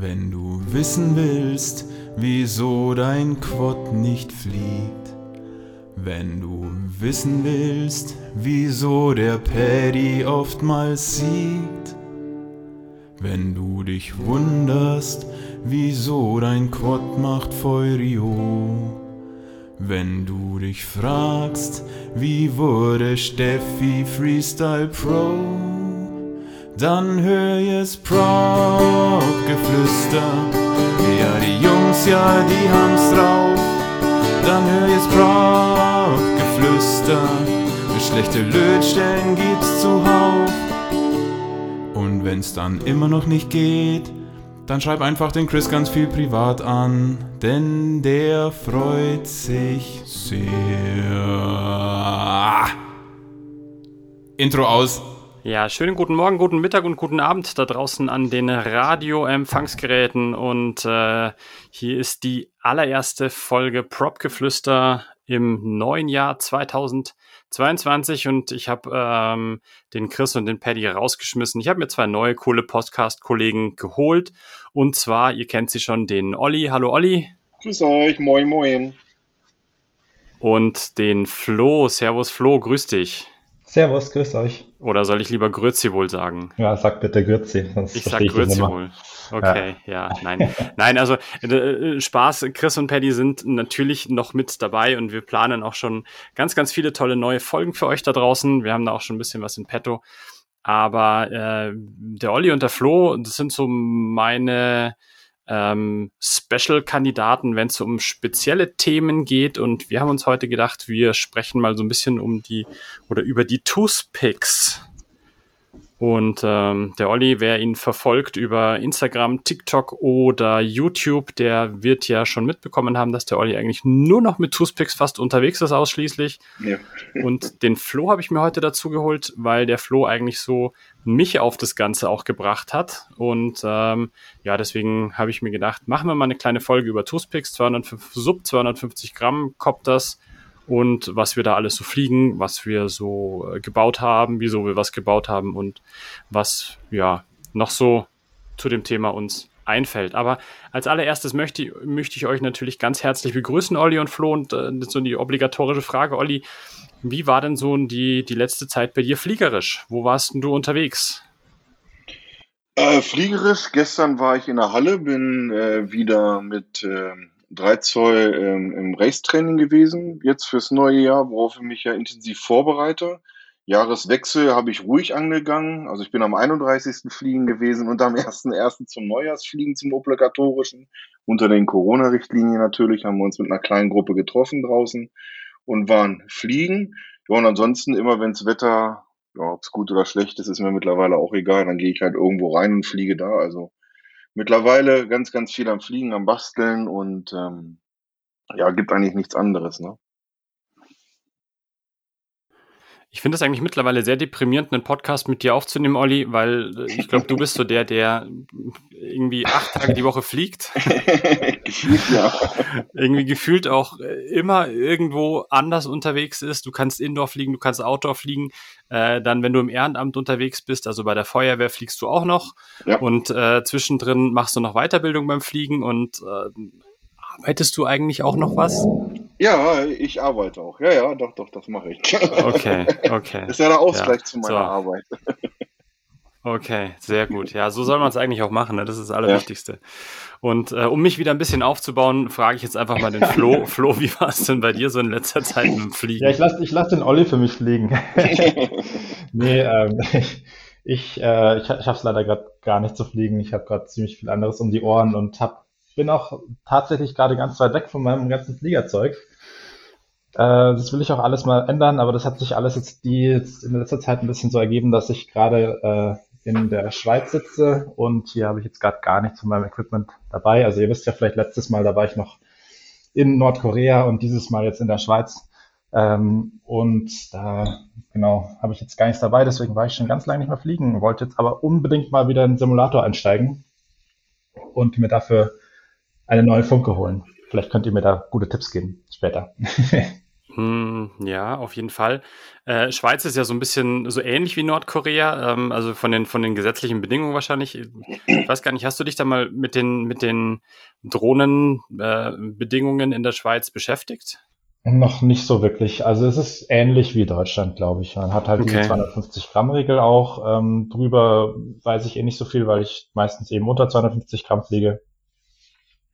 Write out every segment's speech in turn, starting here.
Wenn du wissen willst, wieso dein Quad nicht fliegt. Wenn du wissen willst, wieso der Paddy oftmals siegt. Wenn du dich wunderst, wieso dein Quad macht Feurio. Wenn du dich fragst, wie wurde Steffi Freestyle Pro, dann hör jetzt Prop-Geflüster. Ja, die Jungs, ja, die haben's drauf. Dann hör jetzt Prop-Geflüster. Schlechte Lötstellen gibt's zuhauf. Und wenn's dann immer noch nicht geht, dann schreib einfach den Chris ganz viel privat an, denn der freut sich sehr. Intro aus. Ja, schönen guten Morgen, guten Mittag und guten Abend da draußen an den Radioempfangsgeräten. Und äh, hier ist die allererste Folge Propgeflüster im neuen Jahr 2022 und ich habe ähm, den Chris und den Paddy rausgeschmissen. Ich habe mir zwei neue coole Podcast-Kollegen geholt und zwar, ihr kennt sie schon, den Olli. Hallo Olli. Grüß euch, moin moin. Und den Flo. Servus Flo, grüß dich. Servus, grüß euch. Oder soll ich lieber Grüezi wohl sagen? Ja, sag bitte Grüezi. ich sag Grüezi wohl. Okay, ja, ja nein. nein, also äh, Spaß, Chris und Paddy sind natürlich noch mit dabei und wir planen auch schon ganz, ganz viele tolle neue Folgen für euch da draußen. Wir haben da auch schon ein bisschen was in petto. Aber äh, der Olli und der Flo, das sind so meine ähm, Special-Kandidaten, wenn es um spezielle Themen geht. Und wir haben uns heute gedacht, wir sprechen mal so ein bisschen um die oder über die Toothpicks. Und ähm, der Olli, wer ihn verfolgt über Instagram, TikTok oder YouTube, der wird ja schon mitbekommen haben, dass der Olli eigentlich nur noch mit Toothpicks fast unterwegs ist, ausschließlich. Ja. Und den Flo habe ich mir heute dazu geholt, weil der Flo eigentlich so mich auf das Ganze auch gebracht hat. Und ähm, ja, deswegen habe ich mir gedacht, machen wir mal eine kleine Folge über Toothpicks, 205, Sub 250 Gramm Copters und was wir da alles so fliegen, was wir so äh, gebaut haben, wieso wir was gebaut haben und was ja noch so zu dem Thema uns einfällt. Aber als allererstes möchte, möchte ich euch natürlich ganz herzlich begrüßen, Olli und Flo, und äh, so die obligatorische Frage, Olli, wie war denn so die, die letzte Zeit bei dir fliegerisch? Wo warst denn du unterwegs? Äh, fliegerisch, gestern war ich in der Halle, bin äh, wieder mit äh, 3 Zoll ähm, im Racetraining gewesen, jetzt fürs neue Jahr, worauf ich mich ja intensiv vorbereite. Jahreswechsel habe ich ruhig angegangen. Also ich bin am 31. Fliegen gewesen und am 1.1. zum Neujahrsfliegen, zum obligatorischen. Unter den Corona-Richtlinien natürlich haben wir uns mit einer kleinen Gruppe getroffen draußen und waren fliegen. Ja, und ansonsten immer, wenns Wetter, ja, ob es gut oder schlecht ist, ist mir mittlerweile auch egal. Dann gehe ich halt irgendwo rein und fliege da. Also mittlerweile ganz, ganz viel am Fliegen, am Basteln und ähm, ja, gibt eigentlich nichts anderes, ne? Ich finde es eigentlich mittlerweile sehr deprimierend, einen Podcast mit dir aufzunehmen, Olli, weil äh, ich glaube, du bist so der, der irgendwie acht Tage die Woche fliegt. ja. irgendwie gefühlt auch äh, immer irgendwo anders unterwegs ist. Du kannst Indoor fliegen, du kannst Outdoor fliegen. Äh, dann, wenn du im Ehrenamt unterwegs bist, also bei der Feuerwehr fliegst du auch noch. Ja. Und äh, zwischendrin machst du noch Weiterbildung beim Fliegen und äh, arbeitest du eigentlich auch noch was? Ja, ich arbeite auch. Ja, ja, doch, doch, das mache ich. Okay, okay. Das ist ja der Ausgleich ja, zu meiner so. Arbeit. Okay, sehr gut. Ja, so soll man es eigentlich auch machen. Ne? Das ist das Allerwichtigste. Ja. Und äh, um mich wieder ein bisschen aufzubauen, frage ich jetzt einfach mal den Flo. Flo, wie war es denn bei dir so in letzter Zeit mit dem Fliegen? Ja, ich lasse ich lass den Olli für mich fliegen. nee, ähm, ich, ich, äh, ich, ich schaffe es leider gerade gar nicht zu fliegen. Ich habe gerade ziemlich viel anderes um die Ohren und hab, bin auch tatsächlich gerade ganz weit weg von meinem ganzen Fliegerzeug. Äh, das will ich auch alles mal ändern, aber das hat sich alles jetzt die jetzt in letzter Zeit ein bisschen so ergeben, dass ich gerade äh, in der Schweiz sitze und hier habe ich jetzt gerade gar nichts von meinem Equipment dabei. Also ihr wisst ja vielleicht letztes Mal, da war ich noch in Nordkorea und dieses Mal jetzt in der Schweiz. Ähm, und da, genau, habe ich jetzt gar nichts dabei, deswegen war ich schon ganz lange nicht mehr fliegen, wollte jetzt aber unbedingt mal wieder in den Simulator einsteigen und mir dafür eine neue Funke holen. Vielleicht könnt ihr mir da gute Tipps geben später. Hm, ja, auf jeden Fall. Äh, Schweiz ist ja so ein bisschen so ähnlich wie Nordkorea, ähm, also von den, von den gesetzlichen Bedingungen wahrscheinlich. Ich weiß gar nicht, hast du dich da mal mit den, mit den Drohnenbedingungen äh, in der Schweiz beschäftigt? Noch nicht so wirklich. Also es ist ähnlich wie Deutschland, glaube ich. Man hat halt okay. diese 250 Gramm Regel auch. Ähm, drüber weiß ich eh nicht so viel, weil ich meistens eben unter 250 Gramm fliege.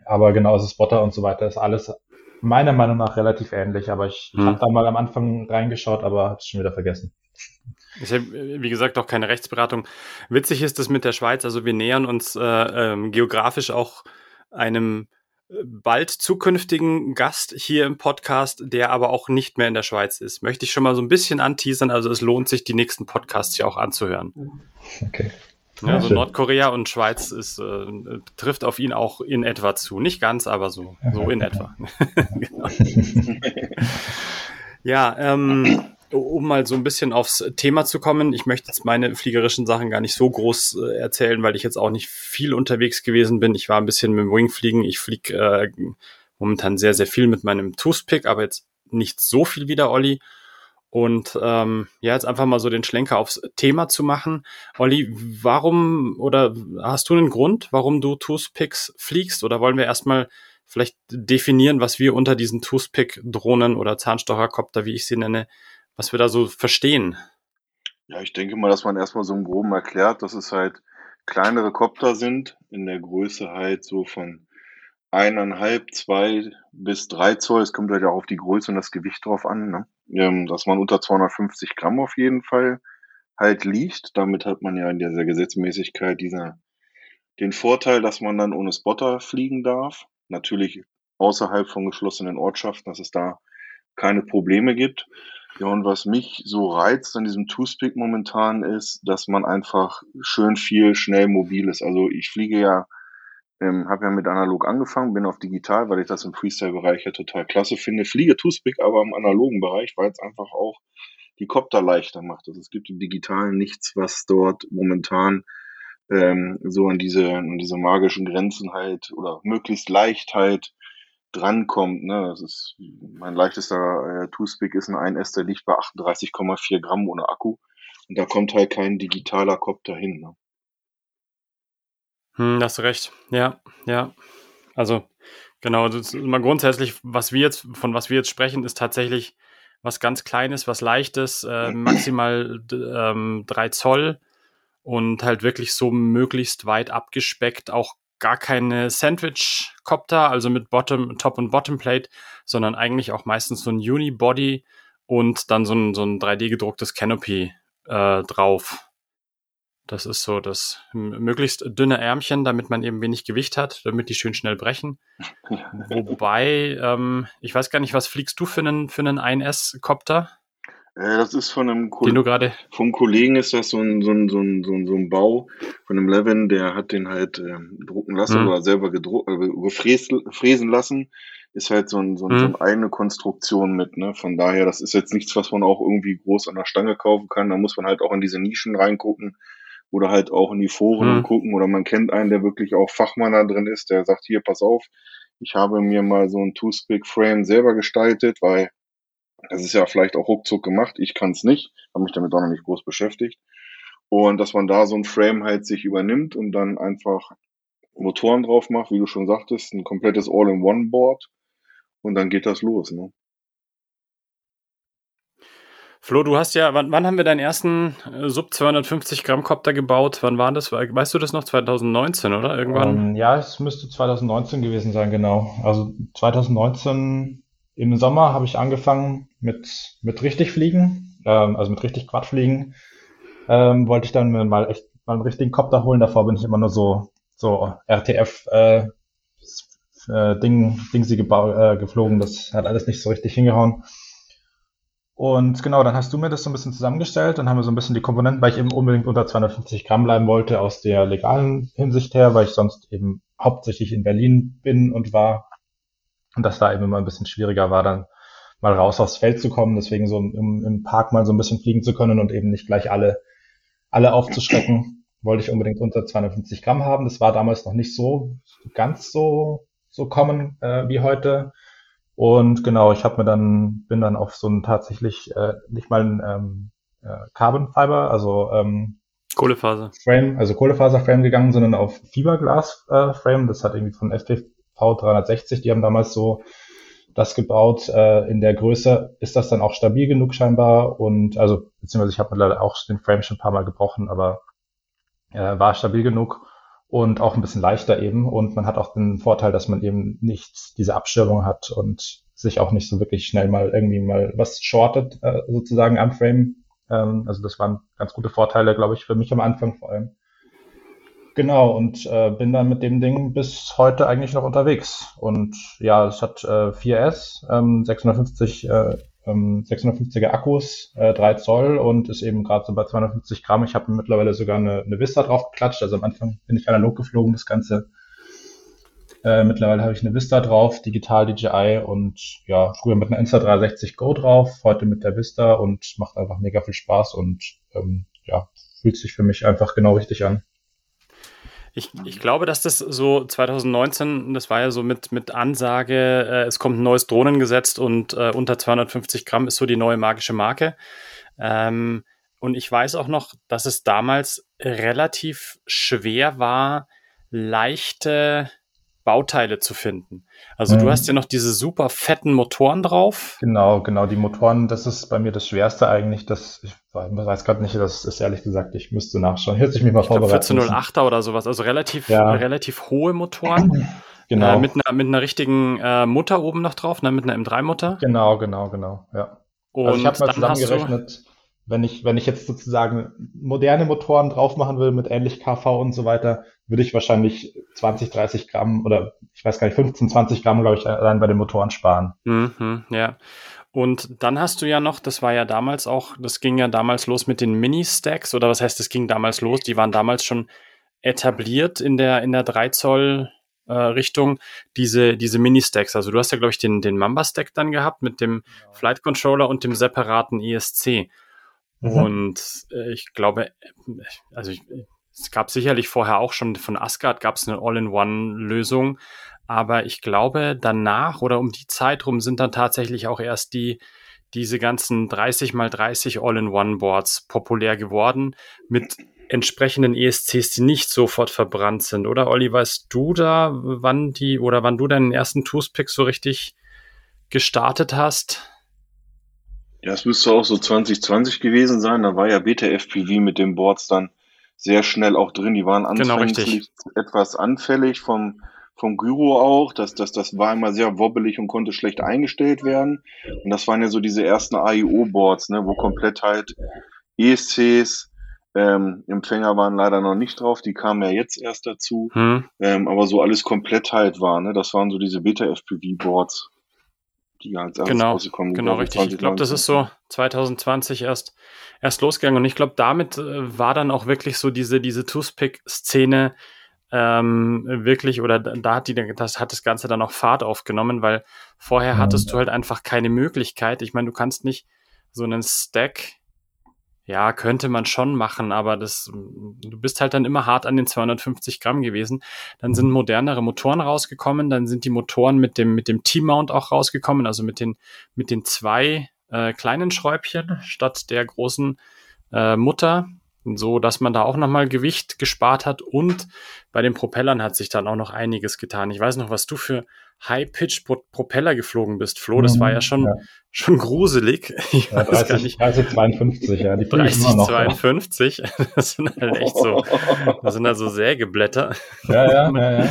Aber genauso Spotter und so weiter ist alles meiner Meinung nach relativ ähnlich. Aber ich, hm. habe da mal am Anfang reingeschaut, aber habe es schon wieder vergessen. Ich habe, wie gesagt, auch keine Rechtsberatung. Witzig ist es mit der Schweiz. Also wir nähern uns äh, ähm, geografisch auch einem bald zukünftigen Gast hier im Podcast, der aber auch nicht mehr in der Schweiz ist. Möchte ich schon mal so ein bisschen anteasern. Also es lohnt sich, die nächsten Podcasts hier auch anzuhören. Okay. Ja, also Nordkorea und Schweiz ist, äh, trifft auf ihn auch in etwa zu. Nicht ganz, aber so, so in etwa. genau. ja, ähm, um mal so ein bisschen aufs Thema zu kommen, ich möchte jetzt meine fliegerischen Sachen gar nicht so groß äh, erzählen, weil ich jetzt auch nicht viel unterwegs gewesen bin. Ich war ein bisschen mit dem Wingfliegen. Ich fliege äh, momentan sehr, sehr viel mit meinem Toothpick, aber jetzt nicht so viel wie der Olli. Und ähm, ja, jetzt einfach mal so den Schlenker aufs Thema zu machen. Olli, warum oder hast du einen Grund, warum du Toothpicks fliegst? Oder wollen wir erstmal vielleicht definieren, was wir unter diesen Toothpick-Drohnen oder Zahnstocherkopter, wie ich sie nenne, was wir da so verstehen. Ja, ich denke mal, dass man erstmal so im Groben erklärt, dass es halt kleinere Kopter sind, in der Größe halt so von eineinhalb, zwei bis drei Zoll. Es kommt halt auch auf die Größe und das Gewicht drauf an, ne? ähm, dass man unter 250 Gramm auf jeden Fall halt liegt. Damit hat man ja in dieser Gesetzmäßigkeit dieser, den Vorteil, dass man dann ohne Spotter fliegen darf. Natürlich außerhalb von geschlossenen Ortschaften, dass es da keine Probleme gibt. Ja, und was mich so reizt an diesem Two-Speak momentan ist, dass man einfach schön viel schnell mobil ist. Also ich fliege ja, ähm, habe ja mit analog angefangen, bin auf digital, weil ich das im Freestyle-Bereich ja total klasse finde. Fliege Two-Speak aber im analogen Bereich, weil es einfach auch die Copter leichter macht. Also es gibt im Digitalen nichts, was dort momentan ähm, so an diese, an diese magischen Grenzen halt oder möglichst Leichtheit drankommt. Ne? Das ist mein leichtester äh, Two-Speak ist ein 1S, der liegt bei 38,4 Gramm ohne Akku. Und da kommt halt kein digitaler Kopf dahin. Ne? Hm, hast du recht. Ja, ja. Also, genau, das ist mal grundsätzlich, was wir jetzt, von was wir jetzt sprechen, ist tatsächlich was ganz Kleines, was Leichtes, äh, maximal ähm, 3 Zoll und halt wirklich so möglichst weit abgespeckt, auch gar keine Sandwich-Copter, also mit Bottom, Top und Bottom Plate, sondern eigentlich auch meistens so ein Unibody und dann so ein, so ein 3D gedrucktes Canopy äh, drauf. Das ist so das möglichst dünne Ärmchen, damit man eben wenig Gewicht hat, damit die schön schnell brechen. Wobei, ähm, ich weiß gar nicht, was fliegst du für einen, für einen 1S-Copter? Äh, das ist von einem Ko Den du gerade. Vom Kollegen ist das so ein, so ein, so ein, so ein, so ein Bau von einem Levin, der hat den halt äh, drucken lassen hm. oder selber gedruckt, äh, gefräsen lassen. Ist halt so, ein, so, ein, hm. so eine eigene Konstruktion mit, ne? Von daher, das ist jetzt nichts, was man auch irgendwie groß an der Stange kaufen kann. Da muss man halt auch in diese Nischen reingucken oder halt auch in die Foren hm. gucken oder man kennt einen, der wirklich auch Fachmann da drin ist, der sagt, hier, pass auf, ich habe mir mal so ein Two-Spick-Frame selber gestaltet, weil das ist ja vielleicht auch ruckzuck gemacht. Ich kann es nicht, habe mich damit auch noch nicht groß beschäftigt. Und dass man da so ein Frame halt sich übernimmt und dann einfach Motoren drauf macht, wie du schon sagtest, ein komplettes All-in-One-Board und dann geht das los. Ne? Flo, du hast ja, wann, wann haben wir deinen ersten äh, Sub 250 Gramm Copter gebaut? Wann war das? Weißt du das noch? 2019, oder? Irgendwann? Ähm, ja, es müsste 2019 gewesen sein, genau. Also 2019 im Sommer habe ich angefangen mit, mit richtig fliegen, ähm, also mit richtig Quadfliegen. Ähm, wollte ich dann mal echt mal einen richtigen Kopter holen. Davor bin ich immer nur so, so RTF äh, äh, Ding, Ding sie äh, geflogen. Das hat alles nicht so richtig hingehauen. Und genau, dann hast du mir das so ein bisschen zusammengestellt. Dann haben wir so ein bisschen die Komponenten, weil ich eben unbedingt unter 250 Gramm bleiben wollte aus der legalen Hinsicht her, weil ich sonst eben hauptsächlich in Berlin bin und war und das da eben immer ein bisschen schwieriger war, dann mal raus aufs Feld zu kommen, deswegen so im, im Park mal so ein bisschen fliegen zu können und eben nicht gleich alle, alle aufzuschrecken, wollte ich unbedingt unter 250 Gramm haben. Das war damals noch nicht so ganz so, so kommen äh, wie heute. Und genau, ich habe mir dann, bin dann auf so ein tatsächlich äh, nicht mal ein ähm, äh, Carbon Fiber, also ähm, Kohlefaser. Frame, also Kohlefaser-Frame gegangen, sondern auf Fiberglas-Frame. Äh, das hat irgendwie von FPV 360, die haben damals so das gebaut. Äh, in der Größe ist das dann auch stabil genug scheinbar und also beziehungsweise ich habe leider auch den Frame schon ein paar Mal gebrochen, aber äh, war stabil genug und auch ein bisschen leichter eben und man hat auch den Vorteil, dass man eben nicht diese Abschirmung hat und sich auch nicht so wirklich schnell mal irgendwie mal was shortet äh, sozusagen am Frame. Ähm, also das waren ganz gute Vorteile, glaube ich, für mich am Anfang vor allem. Genau, und äh, bin dann mit dem Ding bis heute eigentlich noch unterwegs. Und ja, es hat äh, 4S, ähm, 650, äh, ähm, 650er Akkus, äh, 3 Zoll und ist eben gerade so bei 250 Gramm. Ich habe mittlerweile sogar eine, eine Vista drauf geklatscht. Also am Anfang bin ich analog geflogen, das Ganze. Äh, mittlerweile habe ich eine Vista drauf, digital DJI und ja, früher mit einer Insta360 Go drauf, heute mit der Vista und macht einfach mega viel Spaß und ähm, ja, fühlt sich für mich einfach genau richtig an. Ich, ich glaube, dass das so 2019, das war ja so mit, mit Ansage, äh, es kommt ein neues Drohnengesetz und äh, unter 250 Gramm ist so die neue magische Marke. Ähm, und ich weiß auch noch, dass es damals relativ schwer war, leichte Bauteile zu finden. Also mhm. du hast ja noch diese super fetten Motoren drauf. Genau, genau. Die Motoren, das ist bei mir das Schwerste eigentlich. Das, ich weiß gerade nicht, das ist ehrlich gesagt, ich müsste nachschauen. Hört sich mich mal ich vorbereiten. 1408er oder sowas, also relativ, ja. relativ hohe Motoren. Genau. Äh, mit, einer, mit einer richtigen äh, Mutter oben noch drauf, ne, mit einer M3-Mutter. Genau, genau, genau, ja. Und also ich habe mal zusammengerechnet, wenn ich, wenn ich jetzt sozusagen moderne Motoren drauf machen will mit ähnlich KV und so weiter, würde ich wahrscheinlich 20, 30 Gramm oder ich weiß gar nicht, 15, 20 Gramm, glaube ich, allein bei den Motoren sparen. Mhm, ja. Und dann hast du ja noch, das war ja damals auch, das ging ja damals los mit den Mini-Stacks, oder was heißt, das ging damals los? Die waren damals schon etabliert in der, in der 3 Zoll äh, Richtung, diese, diese Mini-Stacks. Also du hast ja, glaube ich, den, den Mamba-Stack dann gehabt mit dem genau. Flight Controller und dem separaten ESC. Mhm. Und äh, ich glaube, also ich, es gab sicherlich vorher auch schon von Asgard gab es eine All-in-One-Lösung, aber ich glaube, danach oder um die Zeit rum sind dann tatsächlich auch erst die diese ganzen 30 mal 30 All-in-One-Boards populär geworden mit entsprechenden ESCs, die nicht sofort verbrannt sind, oder Olli, weißt du da, wann die oder wann du deinen ersten Toothpick so richtig gestartet hast? Ja, es müsste auch so 2020 gewesen sein. Da war ja Beta FPV mit den Boards dann sehr schnell auch drin. Die waren genau, anfänglich etwas anfällig vom, vom Gyro auch. Das, das, das war immer sehr wobbelig und konnte schlecht eingestellt werden. Und das waren ja so diese ersten AIO-Boards, ne, wo komplett halt ESCs, ähm, Empfänger waren leider noch nicht drauf, die kamen ja jetzt erst dazu. Hm. Ähm, aber so alles komplett halt war, ne? Das waren so diese Beta-FPV-Boards die als genau, rausgekommen Genau, richtig. Ich glaube, das ist so 2020 erst, erst losgegangen. Und ich glaube, damit äh, war dann auch wirklich so diese, diese Toothpick-Szene ähm, wirklich, oder da hat die, das hat das Ganze dann auch Fahrt aufgenommen, weil vorher hattest du halt einfach keine Möglichkeit. Ich meine, du kannst nicht so einen Stack ja, könnte man schon machen, aber das, du bist halt dann immer hart an den 250 Gramm gewesen. Dann sind modernere Motoren rausgekommen, dann sind die Motoren mit dem, mit dem T-Mount auch rausgekommen, also mit den, mit den zwei äh, kleinen Schräubchen statt der großen äh, Mutter, so dass man da auch nochmal Gewicht gespart hat und bei den Propellern hat sich dann auch noch einiges getan. Ich weiß noch, was du für High-Pitch-Propeller geflogen bist, Flo. Das war ja schon, ja. schon gruselig. Ich ja, 30, 30, 52, ja. Die 30, 52, das sind halt echt so, das sind halt so Sägeblätter. Ja, ja, ja, ja.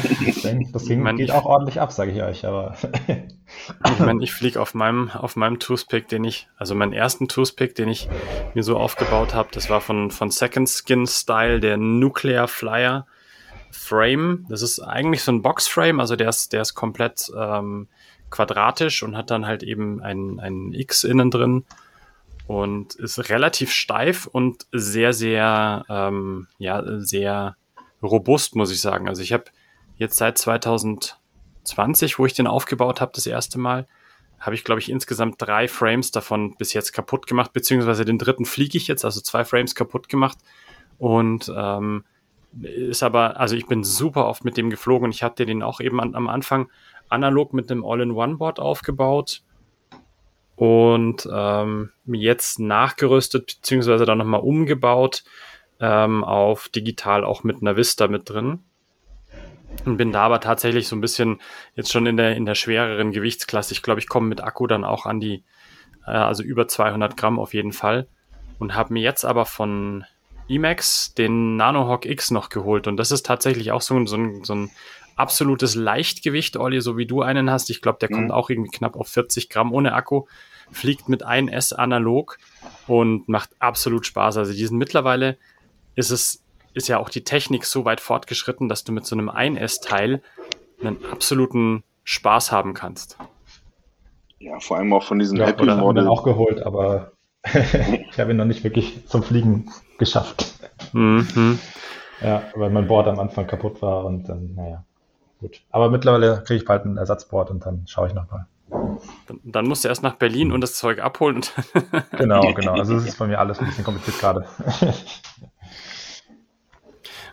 Das ging, mein, geht auch ordentlich ab, sage ich euch, aber. ich meine, ich fliege auf meinem, auf meinem Toothpick, den ich, also meinen ersten Toothpick, den ich mir so aufgebaut habe, das war von, von Second Skin Style, der Nuclear Flyer. Frame. Das ist eigentlich so ein Boxframe, also der ist, der ist komplett ähm, quadratisch und hat dann halt eben ein, ein X innen drin und ist relativ steif und sehr, sehr, ähm, ja, sehr robust, muss ich sagen. Also ich habe jetzt seit 2020, wo ich den aufgebaut habe, das erste Mal, habe ich, glaube ich, insgesamt drei Frames davon bis jetzt kaputt gemacht, beziehungsweise den dritten fliege ich jetzt, also zwei Frames kaputt gemacht. Und ähm, ist aber, also ich bin super oft mit dem geflogen und ich hatte den auch eben an, am Anfang analog mit einem All-in-One-Board aufgebaut und ähm, jetzt nachgerüstet beziehungsweise dann nochmal umgebaut ähm, auf digital auch mit einer Vista mit drin. Und bin da aber tatsächlich so ein bisschen jetzt schon in der, in der schwereren Gewichtsklasse. Ich glaube, ich komme mit Akku dann auch an die, äh, also über 200 Gramm auf jeden Fall. Und habe mir jetzt aber von Emax den Nanohawk X noch geholt. Und das ist tatsächlich auch so, so, ein, so ein absolutes Leichtgewicht, Olli, so wie du einen hast. Ich glaube, der mhm. kommt auch irgendwie knapp auf 40 Gramm ohne Akku. Fliegt mit 1S analog und macht absolut Spaß. Also die sind mittlerweile, ist es ist ja auch die Technik so weit fortgeschritten, dass du mit so einem 1S-Teil einen absoluten Spaß haben kannst. Ja, vor allem auch von diesen ja, Happy Model. auch geholt, aber ich habe ihn noch nicht wirklich zum Fliegen geschafft. Mhm. Ja, weil mein Board am Anfang kaputt war und dann, naja, gut. Aber mittlerweile kriege ich bald ein Ersatzboard und dann schaue ich nochmal. Dann, dann musst du erst nach Berlin und das Zeug abholen. genau, genau. Also es ist bei mir alles ein bisschen kompliziert gerade.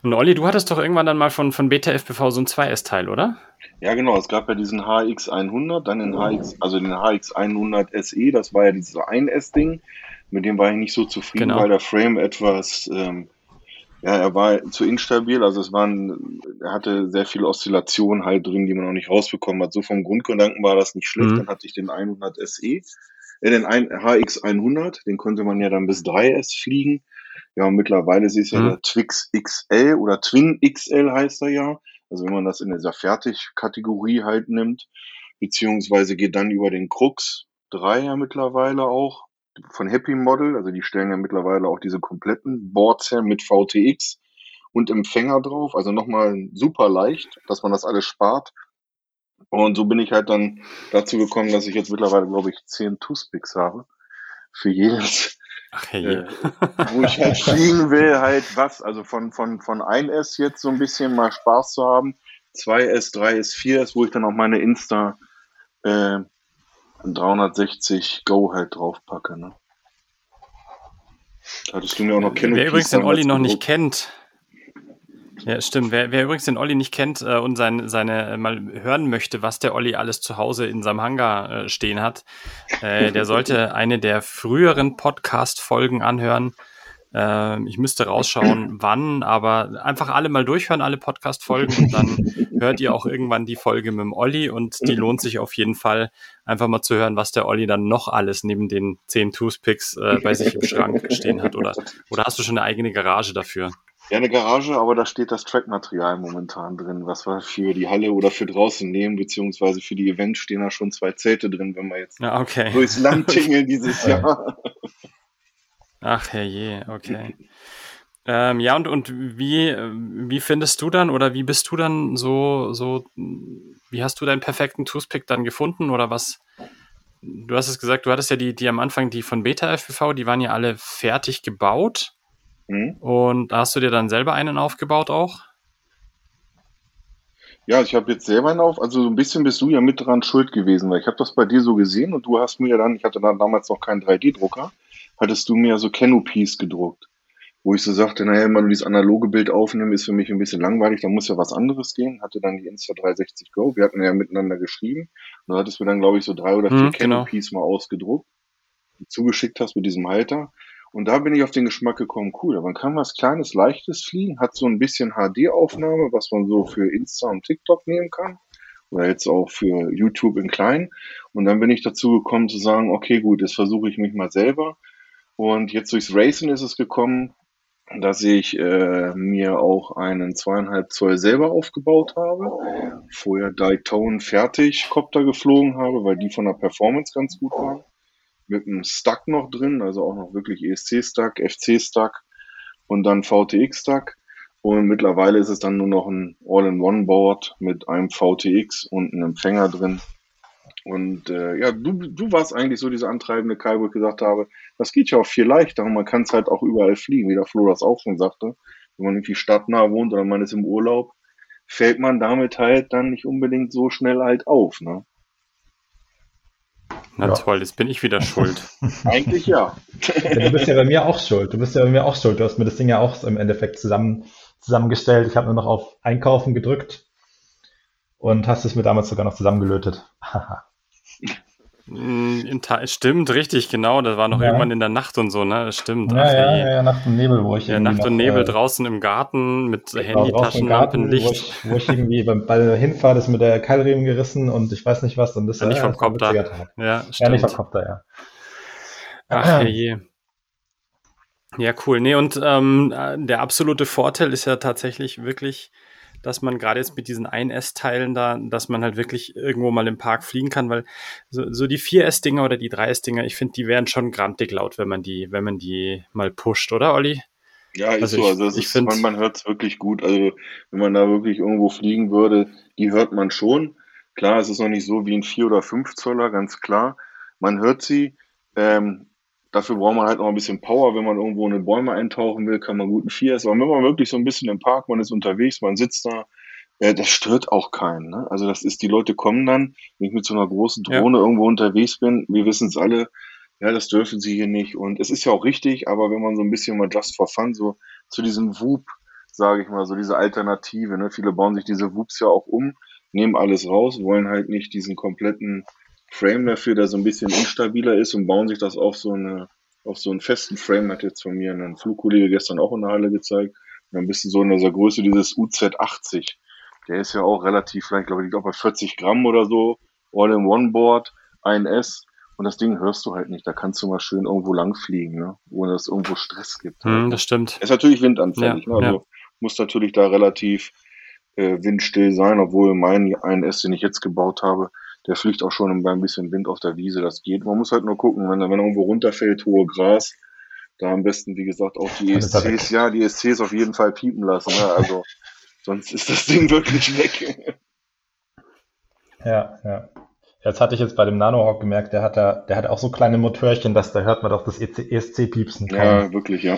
Und Olli, du hattest doch irgendwann dann mal von, von Beta FPV so ein 2S-Teil, oder? Ja, genau. Es gab ja diesen HX100, dann den HX, also den HX100 SE, das war ja dieses 1S-Ding. Mit dem war ich nicht so zufrieden, genau. weil der Frame etwas, ähm, ja, er war zu instabil, also es waren, er hatte sehr viele Oszillationen halt drin, die man noch nicht rausbekommen hat. So vom Grundgedanken war das nicht schlecht. Mhm. Dann hatte ich den 100 SE, äh, den HX100, den konnte man ja dann bis 3S fliegen. Ja, und mittlerweile ist es ja mhm. der Twix XL oder Twin XL heißt er ja. Also wenn man das in dieser Fertigkategorie halt nimmt, beziehungsweise geht dann über den Crux 3 ja mittlerweile auch von Happy Model, also die stellen ja mittlerweile auch diese kompletten Boards her mit VTX und Empfänger drauf, also nochmal super leicht, dass man das alles spart. Und so bin ich halt dann dazu gekommen, dass ich jetzt mittlerweile, glaube ich, 10 Toothpicks habe. Für jedes Ach, hey. äh, wo ich halt fliegen will, halt was, also von, von, von 1S jetzt so ein bisschen mal Spaß zu haben, 2S, 3S, 4S, wo ich dann auch meine Insta äh, 360 Go halt draufpacke. Ne? Hattest du mir auch noch kennen. Wer übrigens den Olli noch nicht kennt, ja, stimmt. Wer, wer übrigens den Olli nicht kennt äh, und sein, seine äh, mal hören möchte, was der Olli alles zu Hause in seinem Hangar äh, stehen hat, äh, der sollte eine der früheren Podcast-Folgen anhören. Äh, ich müsste rausschauen, wann, aber einfach alle mal durchhören, alle Podcast-Folgen und dann hört ihr auch irgendwann die Folge mit dem Olli und die lohnt sich auf jeden Fall, einfach mal zu hören, was der Olli dann noch alles neben den zehn Toothpicks äh, bei sich im Schrank stehen hat. Oder, oder hast du schon eine eigene Garage dafür? Ja, eine Garage, aber da steht das Trackmaterial momentan drin, was wir für die Halle oder für draußen nehmen, beziehungsweise für die Events stehen da schon zwei Zelte drin, wenn wir jetzt ja, okay. durchs Land tingeln dieses Jahr. Ach herrje, okay. Ähm, ja, und, und wie, wie findest du dann oder wie bist du dann so, so, wie hast du deinen perfekten Toothpick dann gefunden oder was? Du hast es gesagt, du hattest ja die, die am Anfang, die von Beta FPV, die waren ja alle fertig gebaut. Mhm. Und hast du dir dann selber einen aufgebaut auch? Ja, ich habe jetzt selber einen auf. Also so ein bisschen bist du ja mit dran schuld gewesen, weil ich habe das bei dir so gesehen und du hast mir dann, ich hatte dann damals noch keinen 3D-Drucker, hattest du mir so Canopies gedruckt. Wo ich so sagte, naja, wenn man dieses analoge Bild aufnehmen, ist für mich ein bisschen langweilig, da muss ja was anderes gehen. Hatte dann die Insta360 Go, wir hatten ja miteinander geschrieben. Und da hattest du dann, glaube ich, so drei oder vier hm, Canopies genau. mal ausgedruckt, die zugeschickt hast mit diesem Halter. Und da bin ich auf den Geschmack gekommen, cool, man kann was Kleines, Leichtes fliegen, hat so ein bisschen HD-Aufnahme, was man so für Insta und TikTok nehmen kann. Oder jetzt auch für YouTube in klein. Und dann bin ich dazu gekommen zu sagen, okay, gut, jetzt versuche ich mich mal selber. Und jetzt durchs Racing ist es gekommen, dass ich äh, mir auch einen zweieinhalb Zoll selber aufgebaut habe. Vorher Daytone fertig Copter geflogen habe, weil die von der Performance ganz gut waren mit einem Stack noch drin, also auch noch wirklich ESC-Stack, FC-Stack und dann VTX-Stack. Und mittlerweile ist es dann nur noch ein All-in-One-Board mit einem VTX und einem Empfänger drin. Und äh, ja, du, du warst eigentlich so dieser antreibende Kai, wo ich gesagt habe, das geht ja auch viel leichter und man kann es halt auch überall fliegen, wie der Flo das auch schon sagte. Wenn man irgendwie stadtnah wohnt oder man ist im Urlaub, fällt man damit halt dann nicht unbedingt so schnell halt auf. Ne? Na ja. toll, jetzt bin ich wieder schuld. Eigentlich ja. ja. Du bist ja bei mir auch schuld. Du bist ja bei mir auch schuld. Du hast mir das Ding ja auch im Endeffekt zusammen, zusammengestellt. Ich habe nur noch auf Einkaufen gedrückt. und hast es mir damals sogar noch zusammengelötet. Mm, stimmt, richtig, genau. Das war noch ja. irgendwann in der Nacht und so, ne? Das stimmt. Ja, Ach, ja, ja, ja, Nacht und Nebel, wo ich Ja, Nacht und Nebel äh, draußen im Garten mit genau, Handytaschenlampenlicht. Wo ich, wo ich irgendwie beim, bei der Hinfahrt ist mit der Keilriemen gerissen und ich weiß nicht was. Und das ja, nicht vom Kopter. Ja, stimmt. Ja, nicht vom Kopter, ja. Ach, je. Ja, cool. Nee, und ähm, der absolute Vorteil ist ja tatsächlich wirklich, dass man gerade jetzt mit diesen 1S-Teilen da, dass man halt wirklich irgendwo mal im Park fliegen kann, weil so, so die 4S-Dinger oder die 3S-Dinger, ich finde, die wären schon grantig laut, wenn man die, wenn man die mal pusht, oder Olli? Ja, ist also so. Also ich, ist, find, man, man hört es wirklich gut. Also wenn man da wirklich irgendwo fliegen würde, die hört man schon. Klar, es ist noch nicht so wie ein 4 oder 5 Zoller, ganz klar. Man hört sie. Ähm, Dafür braucht man halt noch ein bisschen Power. Wenn man irgendwo in eine Bäume eintauchen will, kann man guten 4S. Aber wenn man wirklich so ein bisschen im Park, man ist unterwegs, man sitzt da, äh, das stört auch keinen. Ne? Also das ist, die Leute kommen dann, wenn ich mit so einer großen Drohne ja. irgendwo unterwegs bin, wir wissen es alle, ja, das dürfen sie hier nicht. Und es ist ja auch richtig, aber wenn man so ein bisschen mal just for fun, so zu diesem Whoop, sage ich mal, so diese Alternative, ne? viele bauen sich diese Whoops ja auch um, nehmen alles raus, wollen halt nicht diesen kompletten Frame dafür, der so ein bisschen instabiler ist und bauen sich das auf so eine, auf so einen festen Frame, hat jetzt von mir ein Flugkollege gestern auch in der Halle gezeigt. Und ein bisschen so in dieser Größe dieses UZ80. Der ist ja auch relativ leicht, glaube ich, liegt auch bei 40 Gramm oder so. All-in-One-Board, 1S. Und das Ding hörst du halt nicht. Da kannst du mal schön irgendwo langfliegen, ne? ohne dass es irgendwo Stress gibt. Mm, das stimmt. Ist natürlich windanfällig. Ja, ne? Also ja. muss natürlich da relativ äh, windstill sein, obwohl mein 1S, den ich jetzt gebaut habe, der fliegt auch schon bei ein bisschen Wind auf der Wiese, das geht. Man muss halt nur gucken, wenn, wenn irgendwo runterfällt, hohe Gras, da am besten, wie gesagt, auch die ESCs, ja, die ESCs auf jeden Fall piepen lassen. Ne? Also sonst ist das Ding wirklich weg. Ja, ja. Jetzt hatte ich jetzt bei dem Nanohawk gemerkt, der hat da, der hat auch so kleine Motörchen, dass da hört man doch das ESC piepsen kann. Ja, wirklich, ja.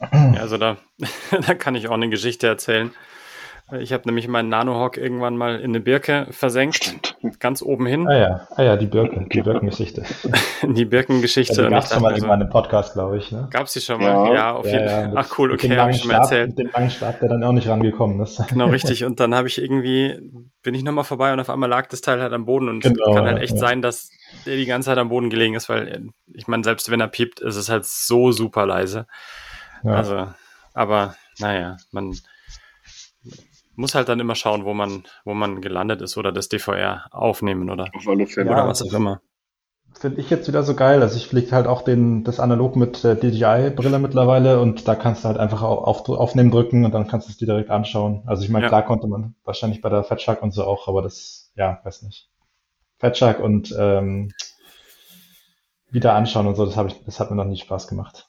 Also da, da kann ich auch eine Geschichte erzählen. Ich habe nämlich meinen Nanohawk irgendwann mal in eine Birke versenkt, ganz oben hin. Ah ja, ah ja die Birke, die Birkengeschichte. die Birkengeschichte. Ja, die gab es schon mal irgendwann im Podcast, glaube ich. Ne? Gab es die schon mal? Ja, ja auf jeden Fall. Ja, Ach cool, okay, habe ich schon mal erzählt. Mit dem langen Stab, der dann auch nicht rangekommen ist. Genau, richtig. Und dann habe ich irgendwie, bin ich nochmal vorbei und auf einmal lag das Teil halt am Boden und genau, kann halt echt sein, dass der die ganze Zeit am Boden gelegen ist, weil ich meine, selbst wenn er piept, ist es halt so super leise. Also, aber naja, man muss halt dann immer schauen, wo man, wo man gelandet ist oder das DVR aufnehmen oder, Auf alle Fälle. oder was auch immer. Finde ich jetzt wieder so geil. Also ich fliege halt auch den, das analog mit der DJI-Brille mittlerweile und da kannst du halt einfach auf, aufnehmen drücken und dann kannst du es dir direkt anschauen. Also ich meine, ja. klar konnte man wahrscheinlich bei der Fatshark und so auch, aber das, ja, weiß nicht. Fatshark und ähm, wieder anschauen und so, das, hab ich, das hat mir noch nie Spaß gemacht.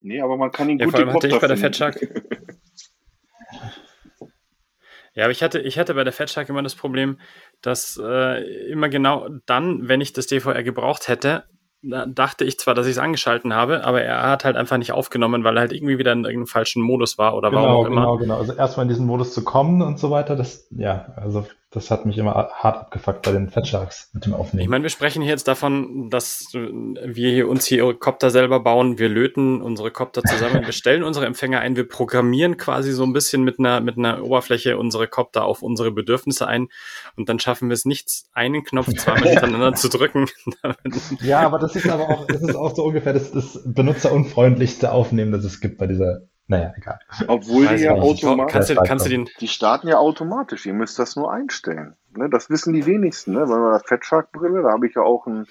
Nee, aber man kann ihn ja, gut vor allem hatte ich bei der Fatshark Ja, aber ich hatte, ich hatte bei der Fatshark immer das Problem, dass äh, immer genau dann, wenn ich das DVR gebraucht hätte, da dachte ich zwar, dass ich es angeschalten habe, aber er hat halt einfach nicht aufgenommen, weil er halt irgendwie wieder in irgendeinem falschen Modus war oder genau, warum auch immer. Genau, genau. Also erstmal in diesen Modus zu kommen und so weiter, das, ja, also das hat mich immer hart abgefuckt bei den Fat Sharks mit dem Aufnehmen. Ich meine, wir sprechen hier jetzt davon, dass wir hier uns hier Kopter selber bauen, wir löten unsere Kopter zusammen, wir stellen unsere Empfänger ein, wir programmieren quasi so ein bisschen mit einer, mit einer Oberfläche unsere Kopter auf unsere Bedürfnisse ein und dann schaffen wir es nicht, einen Knopf zweimal hintereinander zu drücken. ja, aber das ist aber auch, das ist auch so ungefähr das, das benutzerunfreundlichste Aufnehmen, das es gibt bei dieser naja, egal. Obwohl die ja automatisch. Kannst du, kannst du den die starten ja automatisch. Ihr müsst das nur einstellen. Ne? Das wissen die wenigsten. Ne? Weil bei der Fatshark-Brille, da habe ich ja auch ein